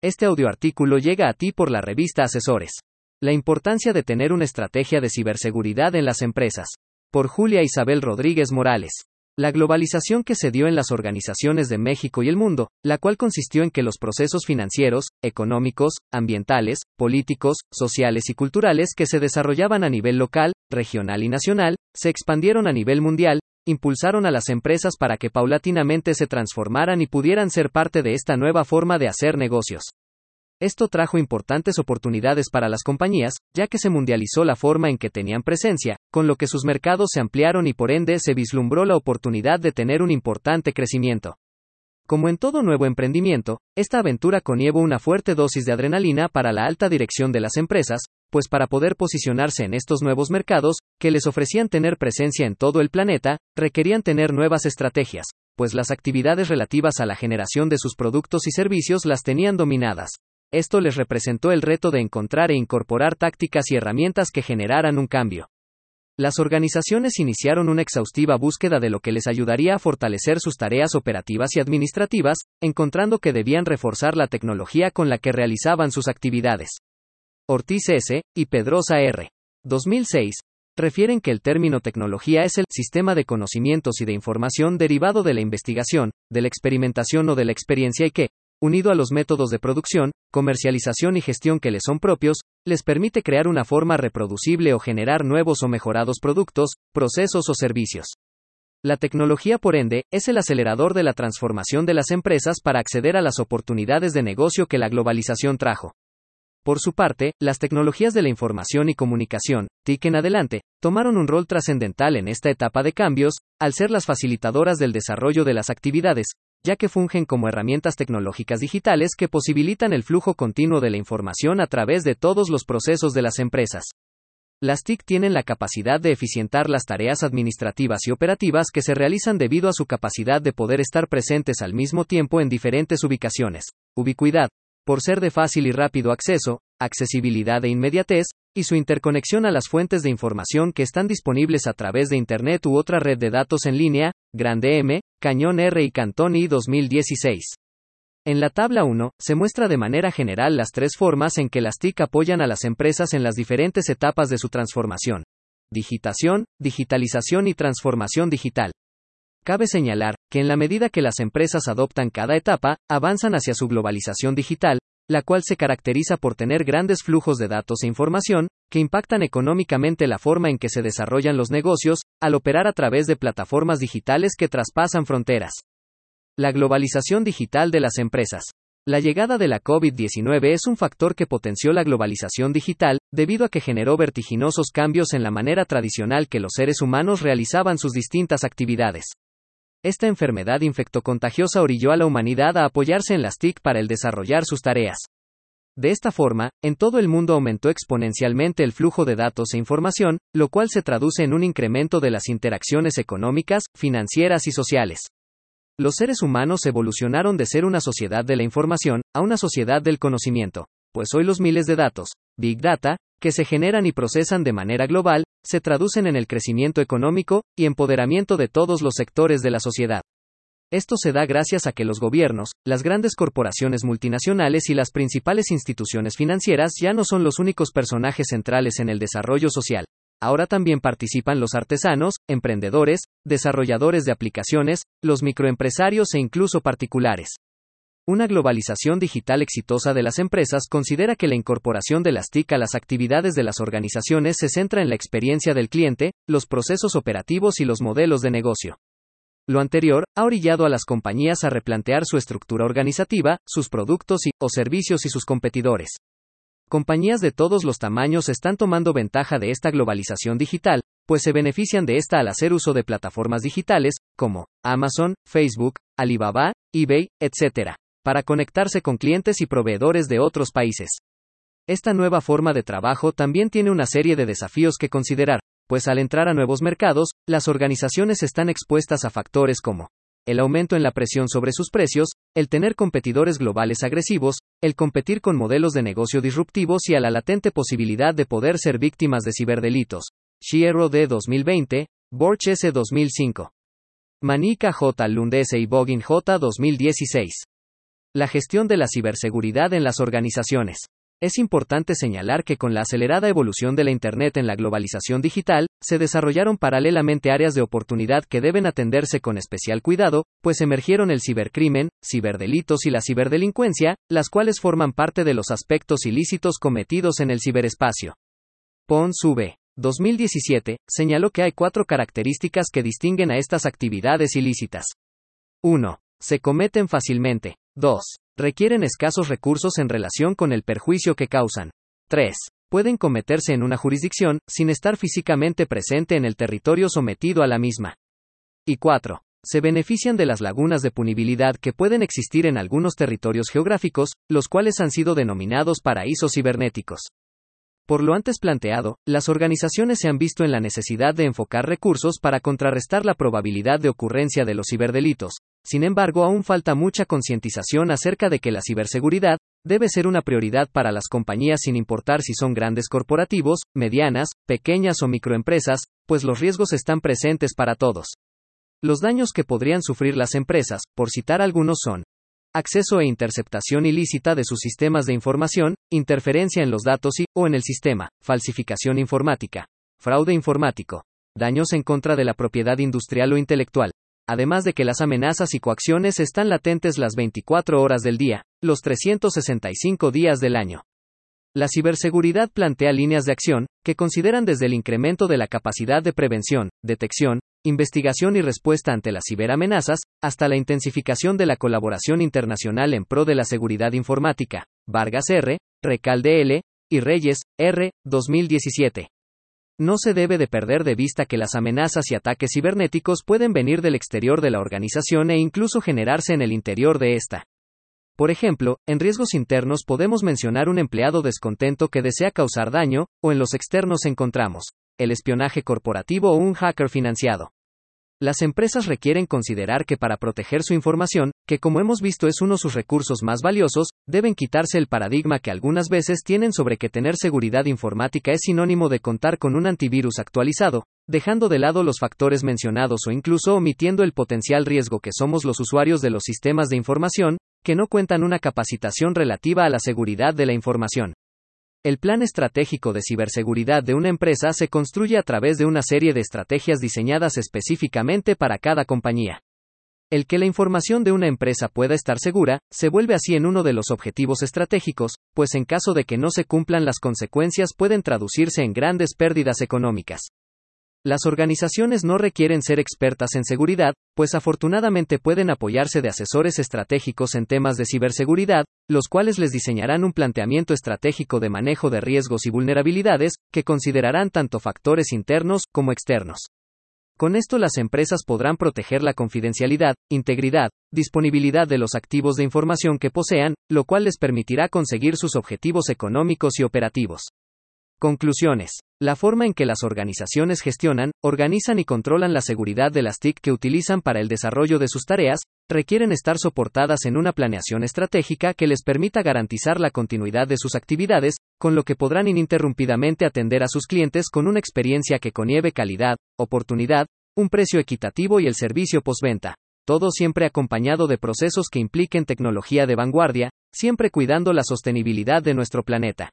Este audioartículo llega a ti por la revista Asesores. La importancia de tener una estrategia de ciberseguridad en las empresas. Por Julia Isabel Rodríguez Morales. La globalización que se dio en las organizaciones de México y el mundo, la cual consistió en que los procesos financieros, económicos, ambientales, políticos, sociales y culturales que se desarrollaban a nivel local, regional y nacional, se expandieron a nivel mundial, impulsaron a las empresas para que paulatinamente se transformaran y pudieran ser parte de esta nueva forma de hacer negocios. Esto trajo importantes oportunidades para las compañías, ya que se mundializó la forma en que tenían presencia, con lo que sus mercados se ampliaron y por ende se vislumbró la oportunidad de tener un importante crecimiento. Como en todo nuevo emprendimiento, esta aventura conlleva una fuerte dosis de adrenalina para la alta dirección de las empresas, pues para poder posicionarse en estos nuevos mercados, que les ofrecían tener presencia en todo el planeta, requerían tener nuevas estrategias, pues las actividades relativas a la generación de sus productos y servicios las tenían dominadas. Esto les representó el reto de encontrar e incorporar tácticas y herramientas que generaran un cambio. Las organizaciones iniciaron una exhaustiva búsqueda de lo que les ayudaría a fortalecer sus tareas operativas y administrativas, encontrando que debían reforzar la tecnología con la que realizaban sus actividades. Ortiz S. y Pedrosa R. 2006. Refieren que el término tecnología es el sistema de conocimientos y de información derivado de la investigación, de la experimentación o de la experiencia y que, unido a los métodos de producción, comercialización y gestión que les son propios, les permite crear una forma reproducible o generar nuevos o mejorados productos, procesos o servicios. La tecnología, por ende, es el acelerador de la transformación de las empresas para acceder a las oportunidades de negocio que la globalización trajo. Por su parte, las tecnologías de la información y comunicación, TIC en adelante, tomaron un rol trascendental en esta etapa de cambios, al ser las facilitadoras del desarrollo de las actividades, ya que fungen como herramientas tecnológicas digitales que posibilitan el flujo continuo de la información a través de todos los procesos de las empresas. Las TIC tienen la capacidad de eficientar las tareas administrativas y operativas que se realizan debido a su capacidad de poder estar presentes al mismo tiempo en diferentes ubicaciones. Ubicuidad, por ser de fácil y rápido acceso, accesibilidad e inmediatez, y su interconexión a las fuentes de información que están disponibles a través de Internet u otra red de datos en línea, Grande M, Cañón R y Cantón I 2016. En la tabla 1, se muestra de manera general las tres formas en que las TIC apoyan a las empresas en las diferentes etapas de su transformación. Digitación, digitalización y transformación digital. Cabe señalar, que en la medida que las empresas adoptan cada etapa, avanzan hacia su globalización digital, la cual se caracteriza por tener grandes flujos de datos e información, que impactan económicamente la forma en que se desarrollan los negocios, al operar a través de plataformas digitales que traspasan fronteras. La globalización digital de las empresas. La llegada de la COVID-19 es un factor que potenció la globalización digital, debido a que generó vertiginosos cambios en la manera tradicional que los seres humanos realizaban sus distintas actividades. Esta enfermedad infectocontagiosa orilló a la humanidad a apoyarse en las TIC para el desarrollar sus tareas. De esta forma, en todo el mundo aumentó exponencialmente el flujo de datos e información, lo cual se traduce en un incremento de las interacciones económicas, financieras y sociales. Los seres humanos evolucionaron de ser una sociedad de la información a una sociedad del conocimiento, pues hoy los miles de datos, Big Data, que se generan y procesan de manera global, se traducen en el crecimiento económico y empoderamiento de todos los sectores de la sociedad. Esto se da gracias a que los gobiernos, las grandes corporaciones multinacionales y las principales instituciones financieras ya no son los únicos personajes centrales en el desarrollo social. Ahora también participan los artesanos, emprendedores, desarrolladores de aplicaciones, los microempresarios e incluso particulares. Una globalización digital exitosa de las empresas considera que la incorporación de las TIC a las actividades de las organizaciones se centra en la experiencia del cliente, los procesos operativos y los modelos de negocio. Lo anterior ha orillado a las compañías a replantear su estructura organizativa, sus productos y o servicios y sus competidores. Compañías de todos los tamaños están tomando ventaja de esta globalización digital, pues se benefician de esta al hacer uso de plataformas digitales, como Amazon, Facebook, Alibaba, eBay, etc para conectarse con clientes y proveedores de otros países. Esta nueva forma de trabajo también tiene una serie de desafíos que considerar, pues al entrar a nuevos mercados, las organizaciones están expuestas a factores como el aumento en la presión sobre sus precios, el tener competidores globales agresivos, el competir con modelos de negocio disruptivos y a la latente posibilidad de poder ser víctimas de ciberdelitos. Shiero D 2020, Borch S 2005. Manika J. Lundese y Bogin J. 2016. La gestión de la ciberseguridad en las organizaciones. Es importante señalar que con la acelerada evolución de la Internet en la globalización digital, se desarrollaron paralelamente áreas de oportunidad que deben atenderse con especial cuidado, pues emergieron el cibercrimen, ciberdelitos y la ciberdelincuencia, las cuales forman parte de los aspectos ilícitos cometidos en el ciberespacio. Pons V. 2017, señaló que hay cuatro características que distinguen a estas actividades ilícitas. 1. Se cometen fácilmente. 2. Requieren escasos recursos en relación con el perjuicio que causan. 3. Pueden cometerse en una jurisdicción, sin estar físicamente presente en el territorio sometido a la misma. Y 4. Se benefician de las lagunas de punibilidad que pueden existir en algunos territorios geográficos, los cuales han sido denominados paraísos cibernéticos. Por lo antes planteado, las organizaciones se han visto en la necesidad de enfocar recursos para contrarrestar la probabilidad de ocurrencia de los ciberdelitos, sin embargo, aún falta mucha concientización acerca de que la ciberseguridad debe ser una prioridad para las compañías sin importar si son grandes corporativos, medianas, pequeñas o microempresas, pues los riesgos están presentes para todos. Los daños que podrían sufrir las empresas, por citar algunos son acceso e interceptación ilícita de sus sistemas de información, interferencia en los datos y o en el sistema, falsificación informática, fraude informático, daños en contra de la propiedad industrial o intelectual, además de que las amenazas y coacciones están latentes las 24 horas del día, los 365 días del año. La ciberseguridad plantea líneas de acción, que consideran desde el incremento de la capacidad de prevención, detección, investigación y respuesta ante las ciberamenazas, hasta la intensificación de la colaboración internacional en pro de la seguridad informática. Vargas R., Recalde L. y Reyes, R. 2017. No se debe de perder de vista que las amenazas y ataques cibernéticos pueden venir del exterior de la organización e incluso generarse en el interior de esta. Por ejemplo, en riesgos internos podemos mencionar un empleado descontento que desea causar daño, o en los externos encontramos el espionaje corporativo o un hacker financiado. Las empresas requieren considerar que para proteger su información, que como hemos visto es uno de sus recursos más valiosos, deben quitarse el paradigma que algunas veces tienen sobre que tener seguridad informática es sinónimo de contar con un antivirus actualizado, dejando de lado los factores mencionados o incluso omitiendo el potencial riesgo que somos los usuarios de los sistemas de información, que no cuentan una capacitación relativa a la seguridad de la información. El plan estratégico de ciberseguridad de una empresa se construye a través de una serie de estrategias diseñadas específicamente para cada compañía. El que la información de una empresa pueda estar segura, se vuelve así en uno de los objetivos estratégicos, pues en caso de que no se cumplan las consecuencias pueden traducirse en grandes pérdidas económicas. Las organizaciones no requieren ser expertas en seguridad, pues afortunadamente pueden apoyarse de asesores estratégicos en temas de ciberseguridad, los cuales les diseñarán un planteamiento estratégico de manejo de riesgos y vulnerabilidades, que considerarán tanto factores internos como externos. Con esto las empresas podrán proteger la confidencialidad, integridad, disponibilidad de los activos de información que posean, lo cual les permitirá conseguir sus objetivos económicos y operativos. Conclusiones. La forma en que las organizaciones gestionan, organizan y controlan la seguridad de las TIC que utilizan para el desarrollo de sus tareas, requieren estar soportadas en una planeación estratégica que les permita garantizar la continuidad de sus actividades, con lo que podrán ininterrumpidamente atender a sus clientes con una experiencia que conlleve calidad, oportunidad, un precio equitativo y el servicio postventa. Todo siempre acompañado de procesos que impliquen tecnología de vanguardia, siempre cuidando la sostenibilidad de nuestro planeta.